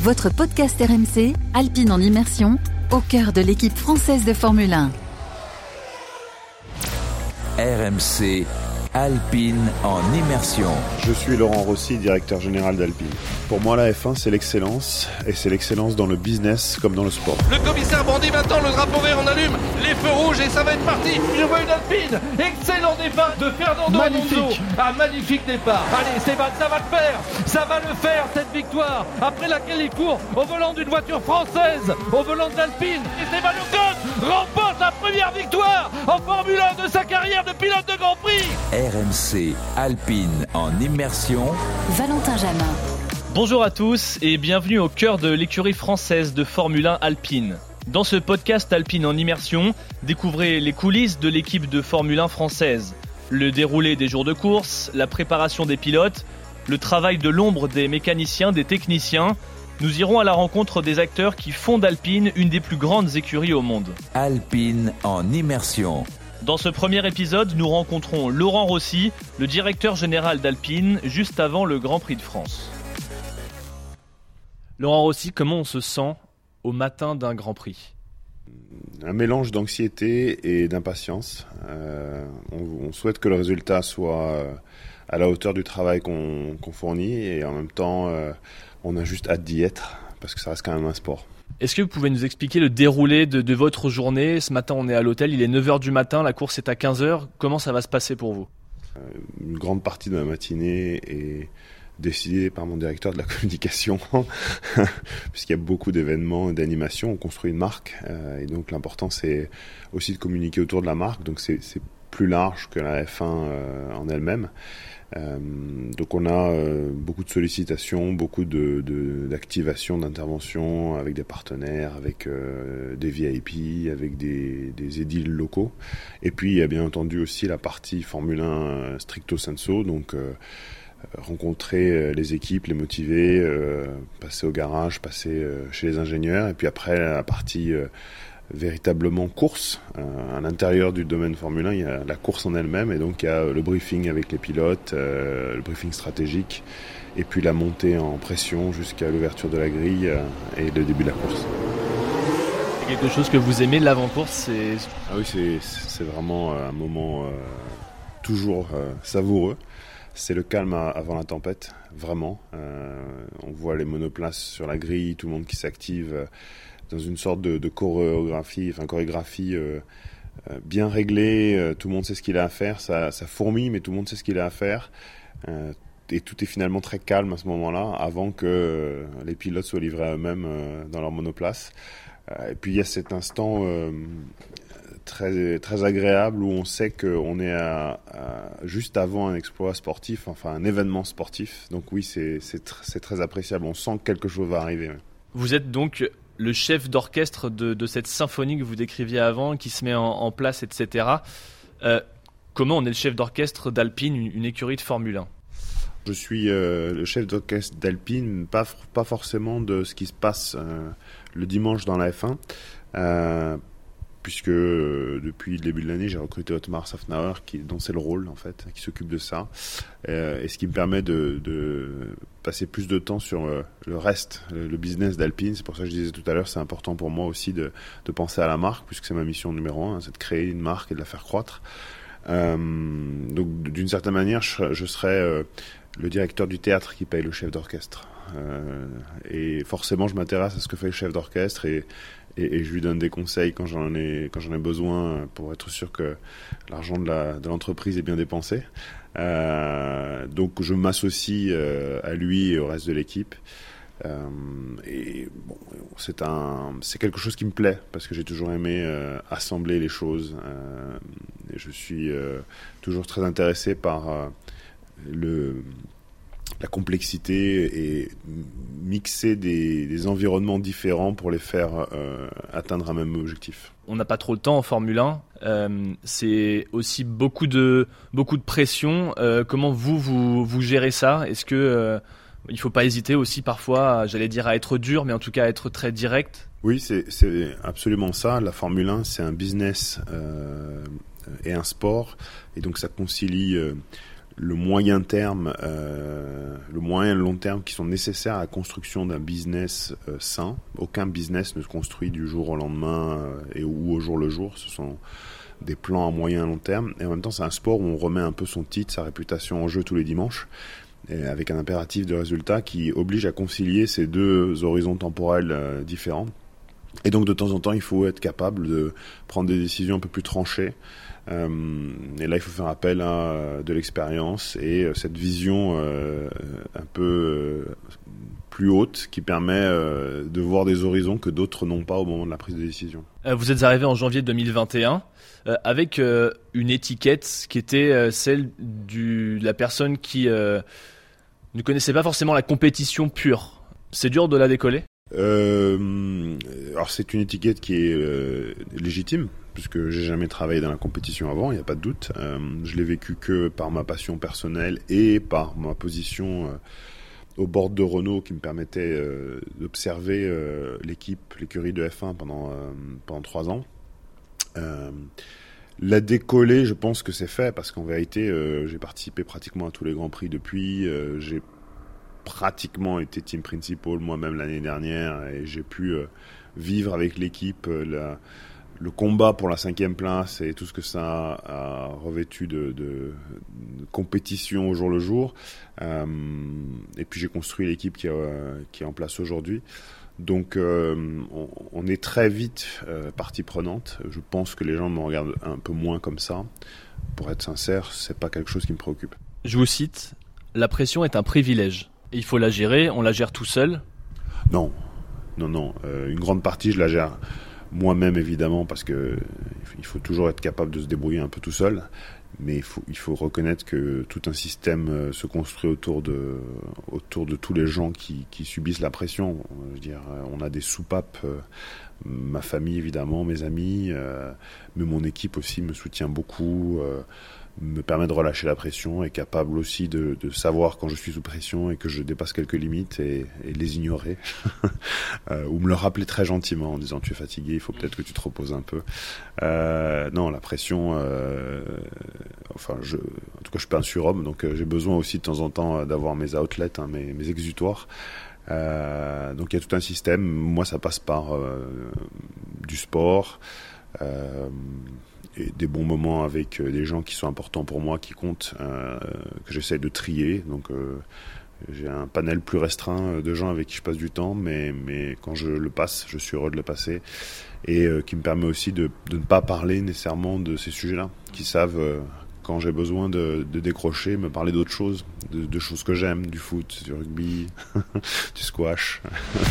votre podcast RMC, Alpine en immersion, au cœur de l'équipe française de Formule 1. RMC Alpine en immersion. Je suis Laurent Rossi, directeur général d'Alpine. Pour moi, la F1, c'est l'excellence, et c'est l'excellence dans le business comme dans le sport. Le commissaire bandit maintenant, le drapeau vert, on allume les feux rouges et ça va être parti. Je vois une Alpine, excellent départ de Fernando magnifique. Alonso. Un magnifique départ. Allez, Stéphane, ça va le faire, ça va le faire cette victoire. Après laquelle il court au volant d'une voiture française, au volant de l'Alpine. Et Stéphane Ocon remporte la première victoire en Formule 1 de sa carrière de pilote de Grand Prix. RMC Alpine en immersion. Valentin Jamin. Bonjour à tous et bienvenue au cœur de l'écurie française de Formule 1 Alpine. Dans ce podcast Alpine en immersion, découvrez les coulisses de l'équipe de Formule 1 française, le déroulé des jours de course, la préparation des pilotes, le travail de l'ombre des mécaniciens, des techniciens. Nous irons à la rencontre des acteurs qui font d'Alpine une des plus grandes écuries au monde. Alpine en immersion. Dans ce premier épisode, nous rencontrons Laurent Rossi, le directeur général d'Alpine, juste avant le Grand Prix de France. Laurent Rossi, comment on se sent au matin d'un Grand Prix? Un mélange d'anxiété et d'impatience. Euh, on, on, souhaite que le résultat soit à la hauteur du travail qu'on qu fournit et en même temps, euh, on a juste hâte d'y être parce que ça reste quand même un sport. Est-ce que vous pouvez nous expliquer le déroulé de, de votre journée? Ce matin, on est à l'hôtel, il est 9h du matin, la course est à 15h. Comment ça va se passer pour vous? Une grande partie de ma matinée est décidée par mon directeur de la communication, puisqu'il y a beaucoup d'événements et d'animations. On construit une marque, euh, et donc l'important, c'est aussi de communiquer autour de la marque. Donc c'est plus large que la F1 euh, en elle-même. Euh, donc on a euh, beaucoup de sollicitations, beaucoup d'activations, de, d'interventions avec des partenaires, avec euh, des VIP, avec des, des, édiles locaux. Et puis il y a bien entendu aussi la partie Formule 1 stricto sensu, donc rencontrer les équipes, les motiver, passer au garage, passer chez les ingénieurs, et puis après la partie véritablement course. Euh, à l'intérieur du domaine Formule 1, il y a la course en elle-même et donc il y a le briefing avec les pilotes, euh, le briefing stratégique et puis la montée en pression jusqu'à l'ouverture de la grille euh, et le début de la course. Quelque chose que vous aimez, l'avant-course, c'est... Ah oui, c'est vraiment un moment euh, toujours euh, savoureux. C'est le calme avant la tempête, vraiment. on voit les monoplaces sur la grille, tout le monde qui s'active dans une sorte de, chorégraphie, enfin chorégraphie euh, euh, bien réglée. Euh, tout le monde sait ce qu'il a à faire. Ça, ça fourmille, mais tout le monde sait ce qu'il a à faire. Et tout est finalement très calme à ce moment-là, avant que les pilotes soient livrés à eux-mêmes dans leur monoplace. et puis il y a cet instant très, très agréable où on sait qu'on est juste avant un exploit sportif, enfin un événement sportif. Donc oui, c'est tr très appréciable. On sent que quelque chose va arriver. Vous êtes donc le chef d'orchestre de, cette symphonie que vous décriviez avant, qui se met en, place, etc. Euh, comment on est le chef d'orchestre d'Alpine, une, une, écurie de Formule 1 Je suis euh, le chef d'orchestre d'Alpine, pas, pas forcément de ce qui se passe euh, le dimanche dans la F1 puisque euh, depuis le début de l'année, j'ai recruté Otmar Safnauer, qui dont c'est le rôle en fait, qui s'occupe de ça, euh, et ce qui me permet de, de passer plus de temps sur euh, le reste, le, business d'Alpine. C'est pour ça que je disais tout à l'heure, c'est important pour moi aussi de, de, penser à la marque, puisque c'est ma mission numéro un, c'est de créer une marque et de la faire croître. Euh, donc d'une certaine manière, je, je serais le directeur du théâtre qui paye le chef d'orchestre. Euh, et forcément, je m'intéresse à ce que fait le chef d'orchestre et, et, je lui donne des conseils quand j'en ai, quand j'en ai besoin pour être sûr que l'argent de l'entreprise est bien dépensé. Euh, donc, je m'associe euh, à lui et au reste de l'équipe. Euh, et bon, c'est un, c'est quelque chose qui me plaît parce que j'ai toujours aimé assembler les choses. Et je suis toujours très intéressé par le la complexité et mixer des, des, environnements différents pour les faire euh, atteindre un même objectif. On n'a pas trop le temps en Formule 1. Euh, c'est aussi beaucoup de, beaucoup de pression. Euh, comment vous, vous, vous gérez ça? Est-ce que il faut pas hésiter aussi parfois, j'allais dire, à être dur, mais en tout cas à être très direct? Oui, c'est absolument ça. La Formule 1, c'est un business et un sport. Et donc ça concilie le moyen terme, euh, le moyen et le long terme qui sont nécessaires à la construction d'un business euh, sain. Aucun business ne se construit du jour au lendemain euh, et ou au jour le jour. Ce sont des plans à moyen et long terme. Et en même temps, c'est un sport où on remet un peu son titre, sa réputation en jeu tous les dimanches, avec un impératif de résultat qui oblige à concilier ces deux horizons temporels différents. Et donc, de temps en temps, il faut être capable de prendre des décisions un peu plus tranchées. Euh, et là, il faut faire appel à euh, de l'expérience et euh, cette vision un peu plus haute qui permet de voir des horizons que d'autres n'ont pas au moment de la prise de décision. Vous êtes arrivé en janvier 2021 euh, avec une étiquette qui était celle de la personne qui ne connaissait pas forcément la compétition pure. C'est dur de la décoller? Euh, alors c'est une étiquette qui est euh, légitime puisque j'ai jamais travaillé dans la compétition avant, il n'y a pas de doute. Euh, je l'ai vécu que par ma passion personnelle et par ma position euh, au bord de Renault qui me permettait d'observer l'équipe, l'écurie de F1 pendant pendant trois ans. La décoller, je pense que c'est fait parce qu'en vérité, j'ai participé pratiquement à tous les grands prix depuis. Pratiquement été team principal moi-même l'année dernière et j'ai pu euh, vivre avec l'équipe euh, le combat pour la cinquième place et tout ce que ça a, revêtu de, compétition au jour le jour. Euh, et puis j'ai construit l'équipe qui, est, en place aujourd'hui. Donc on, est très vite partie prenante. Je pense que les gens me regardent un peu moins comme ça. Pour être sincère, c'est pas quelque chose qui me préoccupe. Je vous cite, la pression est un privilège. Il faut la gérer, on la gère tout seul? Non, non, non. Euh, une grande partie, je la gère moi-même évidemment parce que il faut toujours être capable de se débrouiller un peu tout seul. Mais il faut, reconnaître que tout un système euh, se construit autour de, tous les gens qui, subissent la pression. Je dire, euh, on a des soupapes, ma famille évidemment, mes amis, mais mon équipe aussi me soutient beaucoup. Me permet de relâcher la pression, est capable aussi de, de savoir quand je suis sous pression et que je dépasse quelques limites et, et les ignorer. Euh, ou me le rappeler très gentiment en disant tu es fatigué, il faut peut-être que tu te reposes un peu. Euh, non, la pression, euh, enfin, je, en tout cas, je suis pas un surhomme, donc euh, j'ai besoin aussi de temps en temps euh, d'avoir mes outlets, hein, mes, mes exutoires. Donc il y a tout un système. Moi, ça passe par du sport. Euh, et des bons moments avec euh, des gens qui sont importants pour moi, qui comptent, euh, que j'essaie de trier. Donc j'ai un panel plus restreint de gens avec qui je passe du temps, mais, mais quand je le passe, je suis heureux de le passer. Et qui me permet aussi de, ne pas parler nécessairement de ces sujets-là, qui savent quand j'ai besoin de, de décrocher, me parler d'autres choses, de, de choses que j'aime, du foot, du rugby, du squash.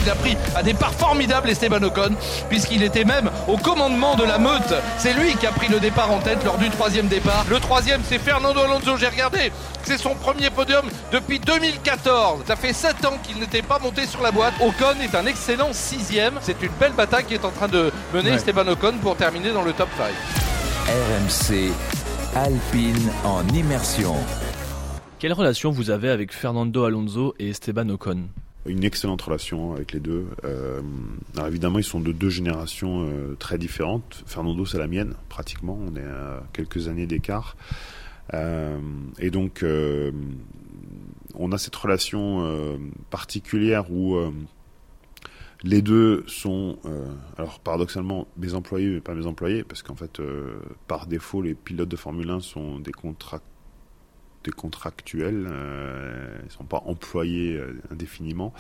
Il a pris un départ formidable Esteban Ocon, puisqu'il était même au commandement de la meute. C'est lui qui a pris le départ en tête lors du troisième départ. Le troisième, c'est Fernando Alonso, j'ai regardé. C'est son premier podium depuis 2014. Ça fait 7 ans qu'il n'était pas monté sur la boîte. Ocon est un excellent sixième. C'est une belle bataille qui est en train de mener Ouais. Esteban Ocon pour terminer dans le top 5. RMC Alpine en immersion. Quelle relation vous avez avec Fernando Alonso et Esteban Ocon? Une excellente relation avec les deux. Euh, alors évidemment, ils sont de deux générations euh, très différentes. Fernando, c'est la mienne, pratiquement. On est à quelques années d'écart. Euh, et donc, euh, on a cette relation euh, particulière où euh, les deux sont, euh, alors paradoxalement, mes employés, mais pas mes employés, parce qu'en fait, euh, par défaut, les pilotes de Formule 1 sont des contractuels, euh, ils sont pas employés indéfiniment,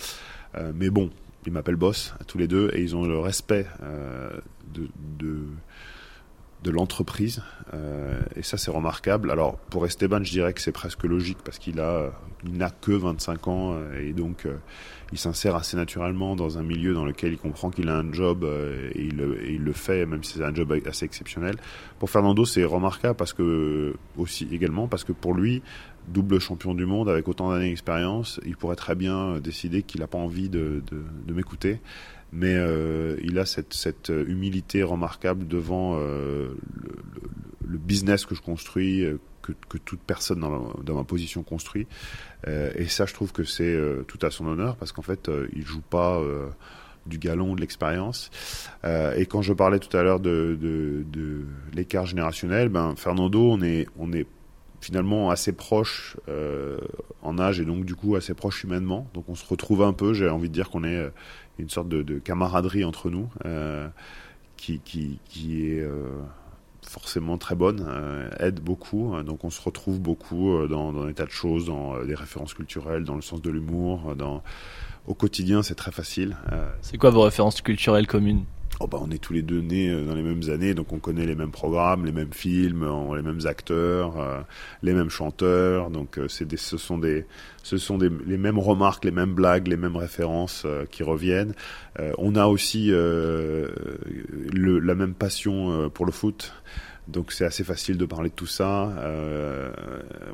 mais bon, ils m'appellent boss tous les deux et ils ont le respect de, de de l'entreprise euh, et ça c'est remarquable. Alors pour Esteban, je dirais que c'est presque logique parce qu'il a il n'a que 25 ans euh, et donc euh, il s'insère assez naturellement dans un milieu dans lequel il comprend qu'il a un job euh, et, il, le- et il le fait même si c'est un job assez exceptionnel. Pour Fernando, c'est remarquable parce que aussi également parce que pour lui, double champion du monde avec autant d'années d'expérience, il pourrait très bien décider qu'il n'a pas envie de, de, de m'écouter. Mais euh, il a cette, cette humilité remarquable devant euh, le, business que je construis, euh, que, que toute personne dans ma, dans ma position construit. Euh, et ça, je trouve que c'est euh, tout à son honneur parce qu'en fait, euh, il joue pas euh, du galon, de l'expérience. Euh, et quand je parlais tout à l'heure de, de, l'écart générationnel, ben Fernando, on est, on est finalement assez proches en âge et donc du coup assez proches humainement. Donc on se retrouve un peu, j'ai envie de dire qu'on est une sorte de, de camaraderie entre nous qui, qui, qui, est forcément très bonne, aide beaucoup. donc on se retrouve beaucoup dans, dans, des tas de choses, dans des références culturelles, dans le sens de l'humour, dans au quotidien, c'est très facile. C'est quoi vos références culturelles communes? Oh bah on est tous les deux nés euh, dans les mêmes années, donc on connaît les mêmes programmes, les mêmes films, les mêmes acteurs, euh, les mêmes chanteurs. Donc euh, c'est des, ce sont des, ce sont des, les mêmes remarques, les mêmes blagues, les mêmes références qui reviennent. on a aussi le, la même passion pour le foot. Donc c'est assez facile de parler de tout ça. Euh,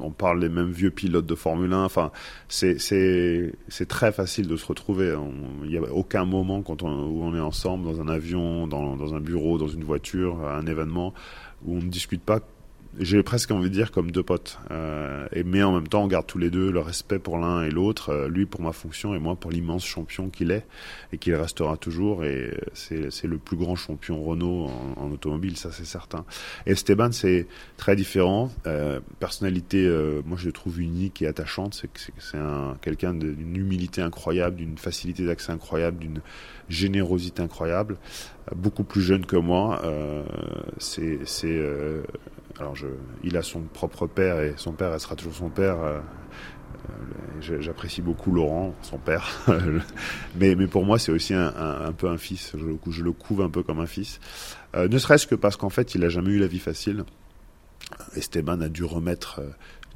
on parle des mêmes vieux pilotes de Formule 1. Enfin, c'est très facile de se retrouver. Il n'y a aucun moment quand on, où on est ensemble dans un avion, dans, dans un bureau, dans une voiture, à un événement où on ne discute pas j'ai presque envie de dire comme deux potes. Euh, et, mais en même temps, on garde tous les deux le respect pour l'un et l'autre, euh, lui pour ma fonction et moi pour l'immense champion qu'il est et qu'il restera toujours. Et c'est le plus grand champion Renault en, automobile, ça c'est certain. Esteban, c'est très différent. Euh, personnalité, euh, moi je le trouve unique et attachante. C'est c'est quelqu'un d'une humilité incroyable, d'une facilité d'accès incroyable, d'une générosité incroyable. beaucoup plus jeune que moi. Euh, c'est alors, je, il a son propre père et son père restera toujours son père. Euh, euh, j'apprécie beaucoup Laurent, son père, mais, mais pour moi c'est aussi un, peu un fils. Je, le couve un peu comme un fils, euh, ne serait-ce que parce qu'en fait il a jamais eu la vie facile. Esteban a dû remettre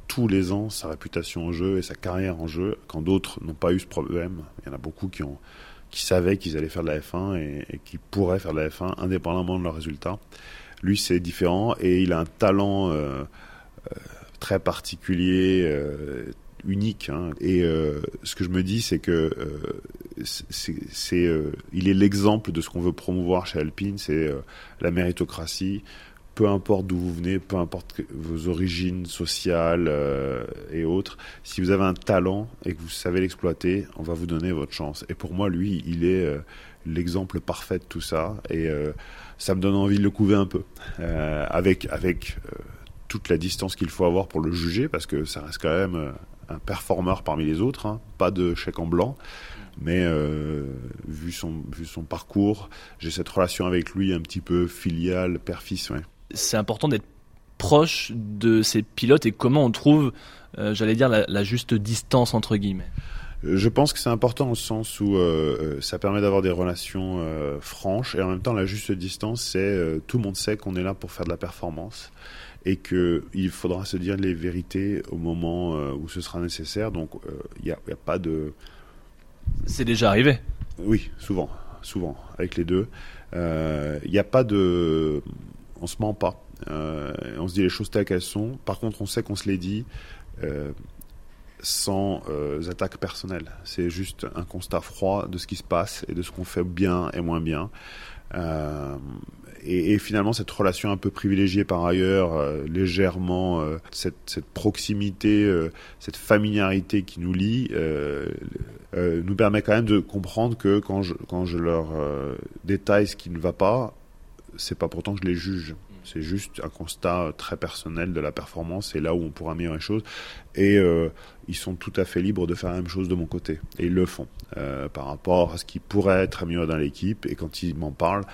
tous les ans sa réputation en jeu et sa carrière en jeu, quand d'autres n'ont pas eu ce problème. Il y en a beaucoup qui ont qui savaient qu'ils allaient faire de la F1 et, et qui pourraient faire de la F1 indépendamment de leurs résultats. Lui, c'est différent et il a un talent euh, euh, très particulier, euh, unique. Hein. Et ce que je me dis, c'est que c'est, il est l'exemple de ce qu'on veut promouvoir chez Alpine, c'est la méritocratie, peu importe d'où vous venez, peu importe vos origines sociales et autres, si vous avez un talent et que vous savez l'exploiter, on va vous donner votre chance. Et pour moi, lui, il est l'exemple parfait de tout ça. Et ça me donne envie de le couver un peu, euh, avec avec euh, toute la distance qu'il faut avoir pour le juger, parce que ça reste quand même euh, un performeur parmi les autres, hein, pas de chèque en blanc. Mais vu son vu son parcours, j'ai cette relation avec lui un petit peu filiale, père-fils. C'est important d'être proche de ces pilotes et comment on trouve, j'allais dire, la juste distance entre guillemets. Je pense que c'est important au sens où euh, euh, ça permet d'avoir des relations euh, franches et en même temps la juste distance, c'est tout le monde sait qu'on est là pour faire de la performance et que il faudra se dire les vérités au moment où ce sera nécessaire. Donc il n'y a, a, pas de. C'est déjà arrivé. Oui, souvent, souvent avec les deux. Il n'y a pas de. On se ment pas. on se dit les choses telles qu'elles sont. Par contre, on sait qu'on se les dit sans euh, attaques personnelles. C'est juste un constat froid de ce qui se passe et de ce qu'on fait bien et moins bien. Euh, et, finalement, cette relation un peu privilégiée par ailleurs, euh, légèrement, euh, cette, cette, proximité, cette familiarité qui nous lie, nous permet quand même de comprendre que quand je, quand je leur détaille ce qui ne va pas, c'est pas pourtant que je les juge. C'est juste un constat très personnel de la performance et là où on pourra améliorer les choses. Et euh, ils sont tout à fait libres de faire la même chose de mon côté. Et ils le font euh, par rapport à ce qui pourrait être amélioré dans l'équipe. Et quand ils m'en parlent,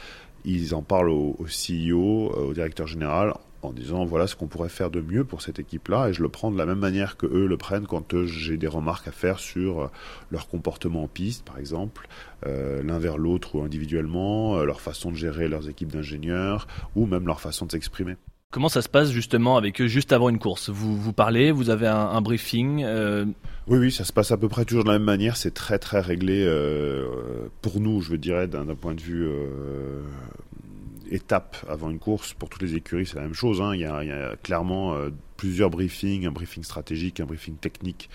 ils en parlent au, CEO, euh, au directeur général, en disant voilà ce qu'on pourrait faire de mieux pour cette équipe-là et je le prends de la même manière que eux le prennent quand euh, j'ai des remarques à faire sur euh, leur comportement en piste par exemple, euh, l'un vers l'autre ou individuellement, leur façon de gérer leurs équipes d'ingénieurs ou même leur façon de s'exprimer. Comment ça se passe justement avec eux juste avant une course? Vous vous parlez, vous avez un, un briefing Oui, oui, ça se passe à peu près toujours de la même manière. C'est très très réglé pour nous, je veux dire, d'un point de vue étape avant une course. Pour toutes les écuries, c'est la même chose. Hein. Il, y a, clairement euh, plusieurs briefings, un briefing stratégique, un briefing technique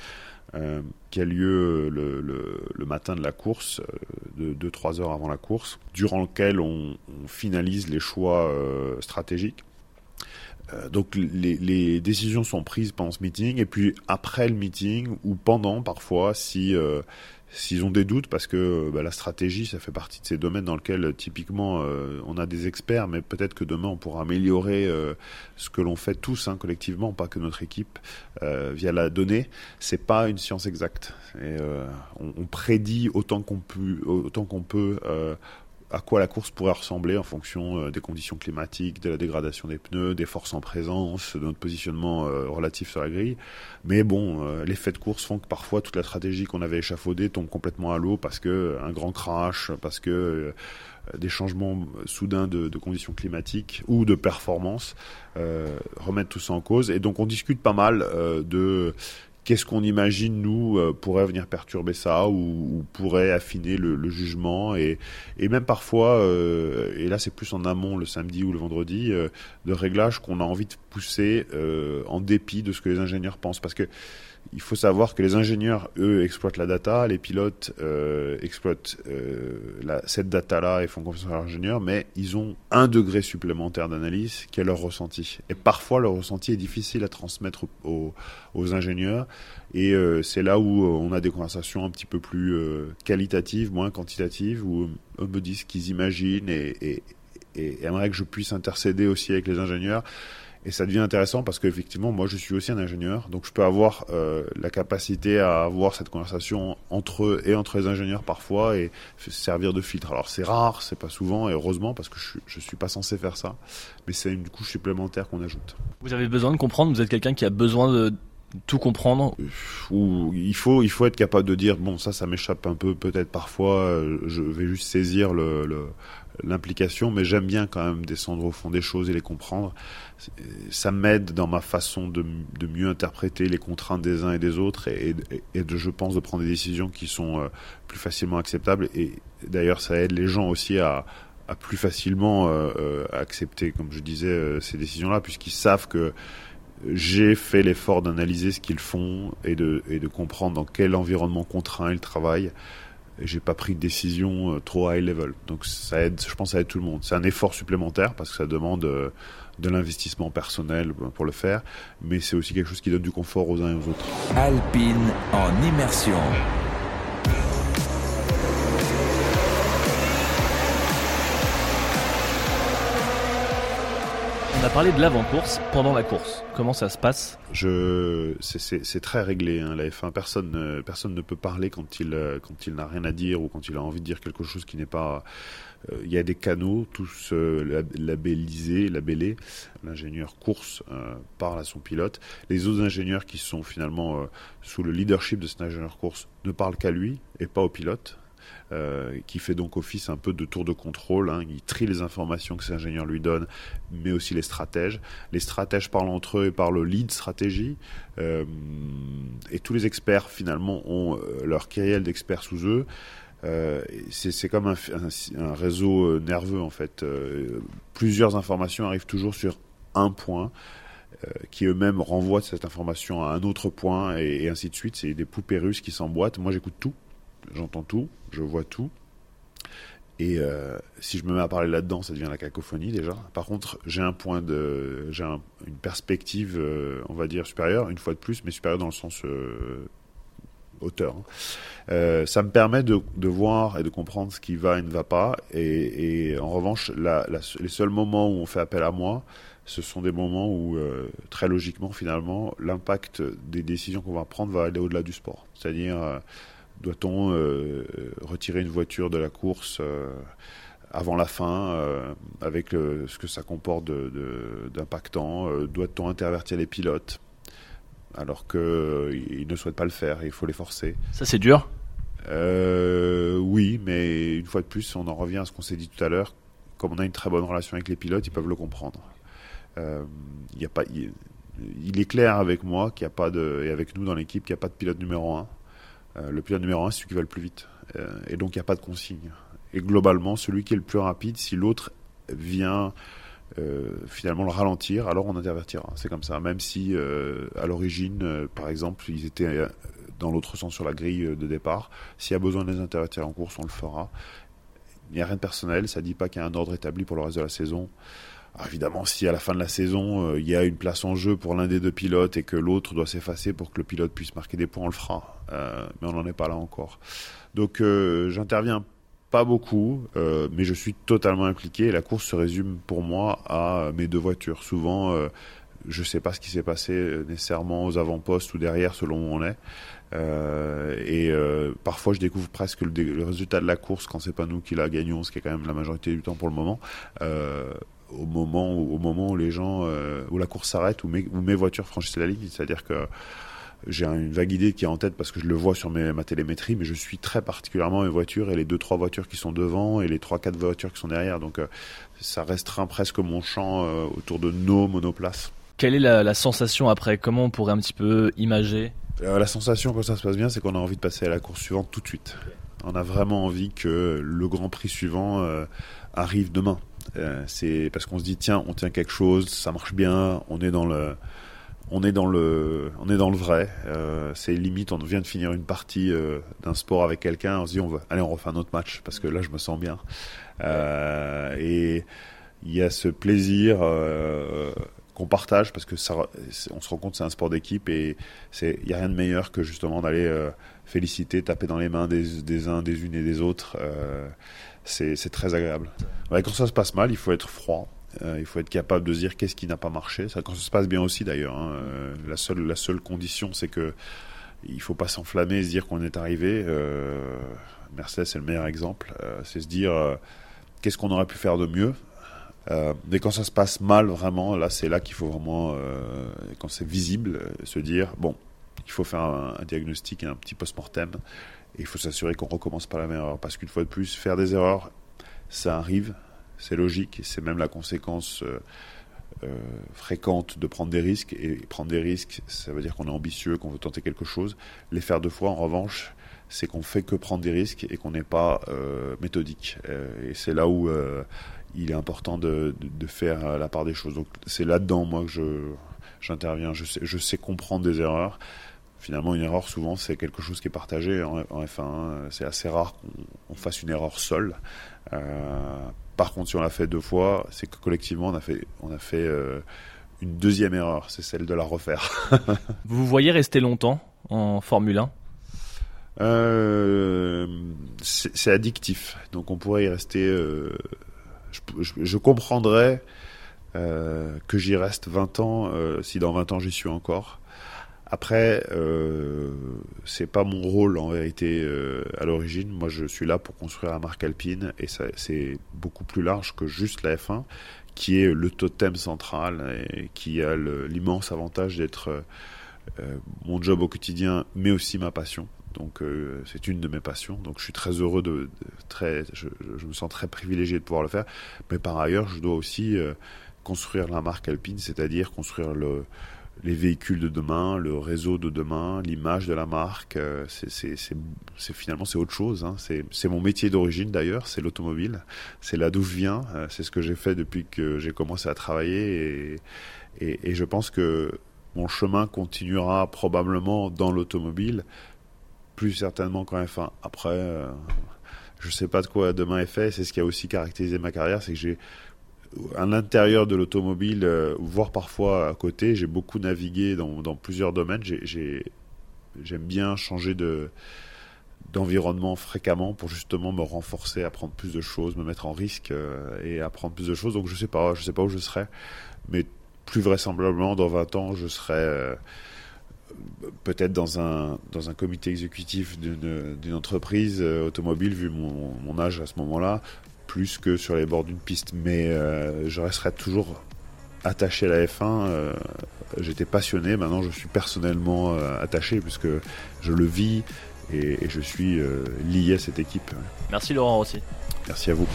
euh, qui a lieu le, le, matin de la course, euh, de 2-3 heures avant la course, durant lequel on, finalise les choix euh, stratégiques. Euh, donc les, décisions sont prises pendant ce meeting et puis après le meeting ou pendant parfois si s'ils ont des doutes, parce que bah, la stratégie, ça fait partie de ces domaines dans lesquels typiquement on a des experts, mais peut-être que demain on pourra améliorer ce que l'on fait tous hein, collectivement, pas que notre équipe, via la donnée. C'est pas une science exacte. Et, on, on, prédit autant qu'on peut, autant qu'on peut à quoi la course pourrait ressembler en fonction euh, des conditions climatiques, de la dégradation des pneus, des forces en présence, de notre positionnement euh, relatif sur la grille. Mais bon, euh, les faits de course font que parfois toute la stratégie qu'on avait échafaudée tombe complètement à l'eau parce que un grand crash, parce que des changements soudains de, de, conditions climatiques ou de performance remettent tout ça en cause. Et donc on discute pas mal de qu'est-ce qu'on imagine nous euh, pourrait venir perturber ça ou, pourrait affiner le, jugement et, même parfois euh, et là c'est plus en amont le samedi ou le vendredi euh, de réglages qu'on a envie de pousser en dépit de ce que les ingénieurs pensent. Parce que il faut savoir que les ingénieurs, eux, exploitent la data, les pilotes euh, exploitent euh, la, cette data-là et font confiance à l'ingénieur, mais ils ont un degré supplémentaire d'analyse qui est leur ressenti. Et parfois, leur ressenti est difficile à transmettre aux, aux ingénieurs, et euh, c'est là où on a des conversations un petit peu plus qualitatives, moins quantitatives, où eux me disent qu'ils imaginent et, et, et aimeraient que je puisse intercéder aussi avec les ingénieurs et ça devient intéressant parce qu'effectivement, moi, je suis aussi un ingénieur, donc je peux avoir euh, la capacité à avoir cette conversation entre eux et entre les ingénieurs parfois et servir de filtre. Alors c'est rare, c'est pas souvent, et heureusement parce que je, je suis pas censé faire ça, mais c'est une couche supplémentaire qu'on ajoute. Vous avez besoin de comprendre. Vous êtes quelqu'un qui a besoin de tout comprendre? Ou il faut il faut être capable de dire bon ça ça m'échappe un peu peut-être parfois euh, je vais juste saisir le, le l'implication, mais j'aime bien quand même descendre au fond des choses et les comprendre. Ça m'aide dans ma façon de, mieux interpréter les contraintes des uns et des autres et, de, je pense, de prendre des décisions qui sont euh, plus facilement acceptables. Et d'ailleurs, ça aide les gens aussi à, plus facilement euh, euh accepter, comme je disais, ces décisions-là, puisqu'ils savent que j'ai fait l'effort d'analyser ce qu'ils font et de comprendre dans quel environnement contraint ils travaillent j'ai pas pris de décision euh, trop high level. Donc ça aide, je pense, ça aide tout le monde. C'est un effort supplémentaire parce que ça demande euh, de l'investissement personnel pour le faire, mais c'est aussi quelque chose qui donne du confort aux uns et aux autres. Alpine en immersion. Parlé de l'avant-course pendant la course. Comment ça se passe? Je, c'est très réglé. Hein, la F1, personne, personne ne peut parler quand il, quand il n'a rien à dire ou quand il a envie de dire quelque chose qui n'est pas. Euh, il y a des canaux, tous euh, labellisés, labellés. L'ingénieur course euh, parle à son pilote. Les autres ingénieurs qui sont finalement sous le leadership de cet ingénieur course ne parlent qu'à lui et pas au pilote. Euh, qui fait donc office un peu de tour de contrôle. Hein. Il trie les informations que ces ingénieurs lui donnent, mais aussi les stratèges. Les stratèges parlent entre eux et parlent au lead stratégie. Euh, et tous les experts, finalement, ont euh, leur kyrielle d'experts sous eux. C'est comme un, réseau nerveux, en fait. plusieurs informations arrivent toujours sur un point qui eux-mêmes renvoient cette information à un autre point et ainsi de suite. C'est des poupées russes qui s'emboîtent. Moi, j'écoute tout j'entends tout, je vois tout. Et euh, si je me mets à parler là-dedans, ça devient la cacophonie déjà. Par contre, j'ai un point de, j'ai une perspective, euh, on va dire supérieure, une fois de plus, mais supérieure dans le sens euh, hauteur. Hein. ça me permet de, voir et de comprendre ce qui va et ne va pas. Et, en revanche, les seuls moments où on fait appel à moi, ce sont des moments où, très logiquement, finalement, l'impact des décisions qu'on va prendre va aller au-delà du sport. C'est-à-dire doit-on euh, euh, retirer une voiture de la course euh, avant la fin, avec ce que ça comporte d'impactant Doit-on intervertir les pilotes alors qu'ils ne souhaitent pas le faire il faut les forcer? Ça, c'est dur? Oui, mais une fois de plus, on en revient à ce qu'on s'est dit tout à l'heure. Comme on a une très bonne relation avec les pilotes, ils peuvent le comprendre. Il est clair avec moi qu'il a pas et avec nous dans l'équipe qu'il n'y a pas de pilote numéro 1 le pilote numéro 1, c'est celui qui va le plus vite. Euh, et donc, il n'y a pas de consigne. Et globalement, celui qui est le plus rapide, si l'autre vient euh, finalement le ralentir, alors on intervertira. C'est comme ça. Même si à l'origine, par exemple, ils étaient dans l'autre sens sur la grille de départ, s'il y a besoin de les intervertir en course, on le fera. Il n'y a rien de personnel, ça ne dit pas qu'il y a un ordre établi pour le reste de la saison. Évidemment, si à la fin de la saison, il y a une place en jeu pour l'un des deux pilotes et que l'autre doit s'effacer pour que le pilote puisse marquer des points, on le fera. mais on n'en est pas là encore. Donc j'interviens pas beaucoup, mais je suis totalement impliqué. La course se résume pour moi à mes deux voitures. Souvent, je sais pas ce qui s'est passé euh, nécessairement aux avant-postes ou derrière selon où on est. Euh, et euh, parfois je découvre presque le, résultat de la course quand c'est pas nous qui la gagnons, ce qui est quand même la majorité du temps pour le moment. Au moment où, au moment où les gens où la course s'arrête mes, où mes voitures franchissent la ligne, c'est-à-dire que j'ai une vague idée qui est en tête parce que je le vois sur mes, ma télémétrie, mais je suis très particulièrement mes voitures et les deux trois voitures qui sont devant et les trois quatre voitures qui sont derrière. Donc ça restreint presque mon champ autour de nos monoplaces. Quelle est la, sensation après? Comment on pourrait un petit peu imager? Euh, La sensation quand ça se passe bien, c'est qu'on a envie de passer à la course suivante tout de suite. On a vraiment envie que le Grand Prix suivant euh, arrive demain. Euh, c'est parce qu'on se dit tiens, on tient quelque chose, ça marche bien, on est dans le, on est dans le, on est dans le vrai. c'est limite, on vient de finir une partie d'un sport avec quelqu'un, on se dit on va, allez, on refait un autre match parce que là, je me sens bien. et il y a ce plaisir qu'on partage parce que on se rend compte c'est un sport d'équipe et il n'y a rien de meilleur que justement d'aller euh, féliciter, taper dans les mains des, uns, des unes et des autres. Euh, c'est très agréable. quand ça se passe mal, il faut être froid. Euh, il faut être capable de se dire qu'est-ce qui n'a pas marché. Ça, quand ça se passe bien aussi d'ailleurs. Hein, la, seule, la seule condition, c'est que il faut pas s'enflammer et se dire qu'on est arrivé. Mercedes, c'est le meilleur exemple. c'est se dire qu'est-ce qu'on aurait pu faire de mieux euh, mais quand ça se passe mal, vraiment, là, c'est là qu'il faut vraiment, euh, quand c'est visible, euh, se dire bon, il faut faire un, diagnostic et un petit post-mortem. Et il faut s'assurer qu'on recommence pas la même erreur. Parce qu'une fois de plus, faire des erreurs, ça arrive, c'est logique, c'est même la conséquence fréquente de prendre des risques. Et prendre des risques, ça veut dire qu'on est ambitieux, qu'on veut tenter quelque chose. Les faire deux fois, en revanche, c'est qu'on fait que prendre des risques et qu'on n'est pas méthodique. et c'est là où il est important de, faire la part des choses. Donc c'est là-dedans, moi, que je, j'interviens. Je sais, je sais comprendre des erreurs. Finalement, une erreur, souvent, c'est quelque chose qui est partagé en, F1. C'est assez rare qu'on fasse une erreur seule. Euh, par contre, si on l'a fait deux fois, c'est que collectivement, on a fait, on a fait euh, une deuxième erreur. C'est celle de la refaire. vous voyez rester longtemps en Formule 1 euh, c'est addictif, donc on pourrait y rester je, comprendrais euh, que j'y reste 20 ans si dans 20 ans j'y suis encore. Après, euh, c'est pas mon rôle en vérité euh, à l'origine. Moi, je suis là pour construire la marque alpine et c'est beaucoup plus large que juste la F1, qui est le totem central et qui a l'immense avantage d'être mon job au quotidien, mais aussi ma passion. Donc euh, c'est une de mes passions. Donc je suis très heureux de, très, je, me sens très privilégié de pouvoir le faire. Mais par ailleurs, je dois aussi euh, construire la marque Alpine, c'est-à-dire construire le, les véhicules de demain, le réseau de demain, l'image de la marque. Euh, c'est finalement c'est autre chose. Hein. C'est mon métier d'origine d'ailleurs, c'est l'automobile. C'est là d'où je viens. c'est ce que j'ai fait depuis que j'ai commencé à travailler et, je pense que mon chemin continuera probablement dans l'automobile plus certainement quand F1. Après, euh, je sais pas de quoi demain est fait. C'est ce qui a aussi caractérisé ma carrière, c'est que j'ai à l'intérieur de l'automobile, euh, voire parfois à côté, j'ai beaucoup navigué dans, plusieurs domaines. J'aime bien changer de d'environnement fréquemment pour justement me renforcer, apprendre plus de choses, me mettre en risque euh, et apprendre plus de choses. Donc je sais pas, je sais pas où je serai, mais plus vraisemblablement dans 20 ans, je serai peut-être dans un, comité exécutif d'une entreprise euh, automobile, vu mon, âge à ce moment-là, plus que sur les bords d'une piste. Mais euh, je resterai toujours attaché à la F1. Euh, j'étais passionné, maintenant je suis personnellement attaché puisque je le vis et, et je suis lié à cette équipe. Merci Laurent aussi. Merci à vous.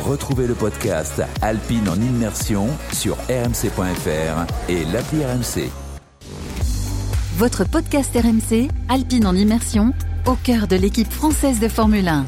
Retrouvez le podcast Alpine en immersion sur rmc.fr et l'appli RMC votre podcast RMC, Alpine en immersion, au cœur de l'équipe française de Formule 1.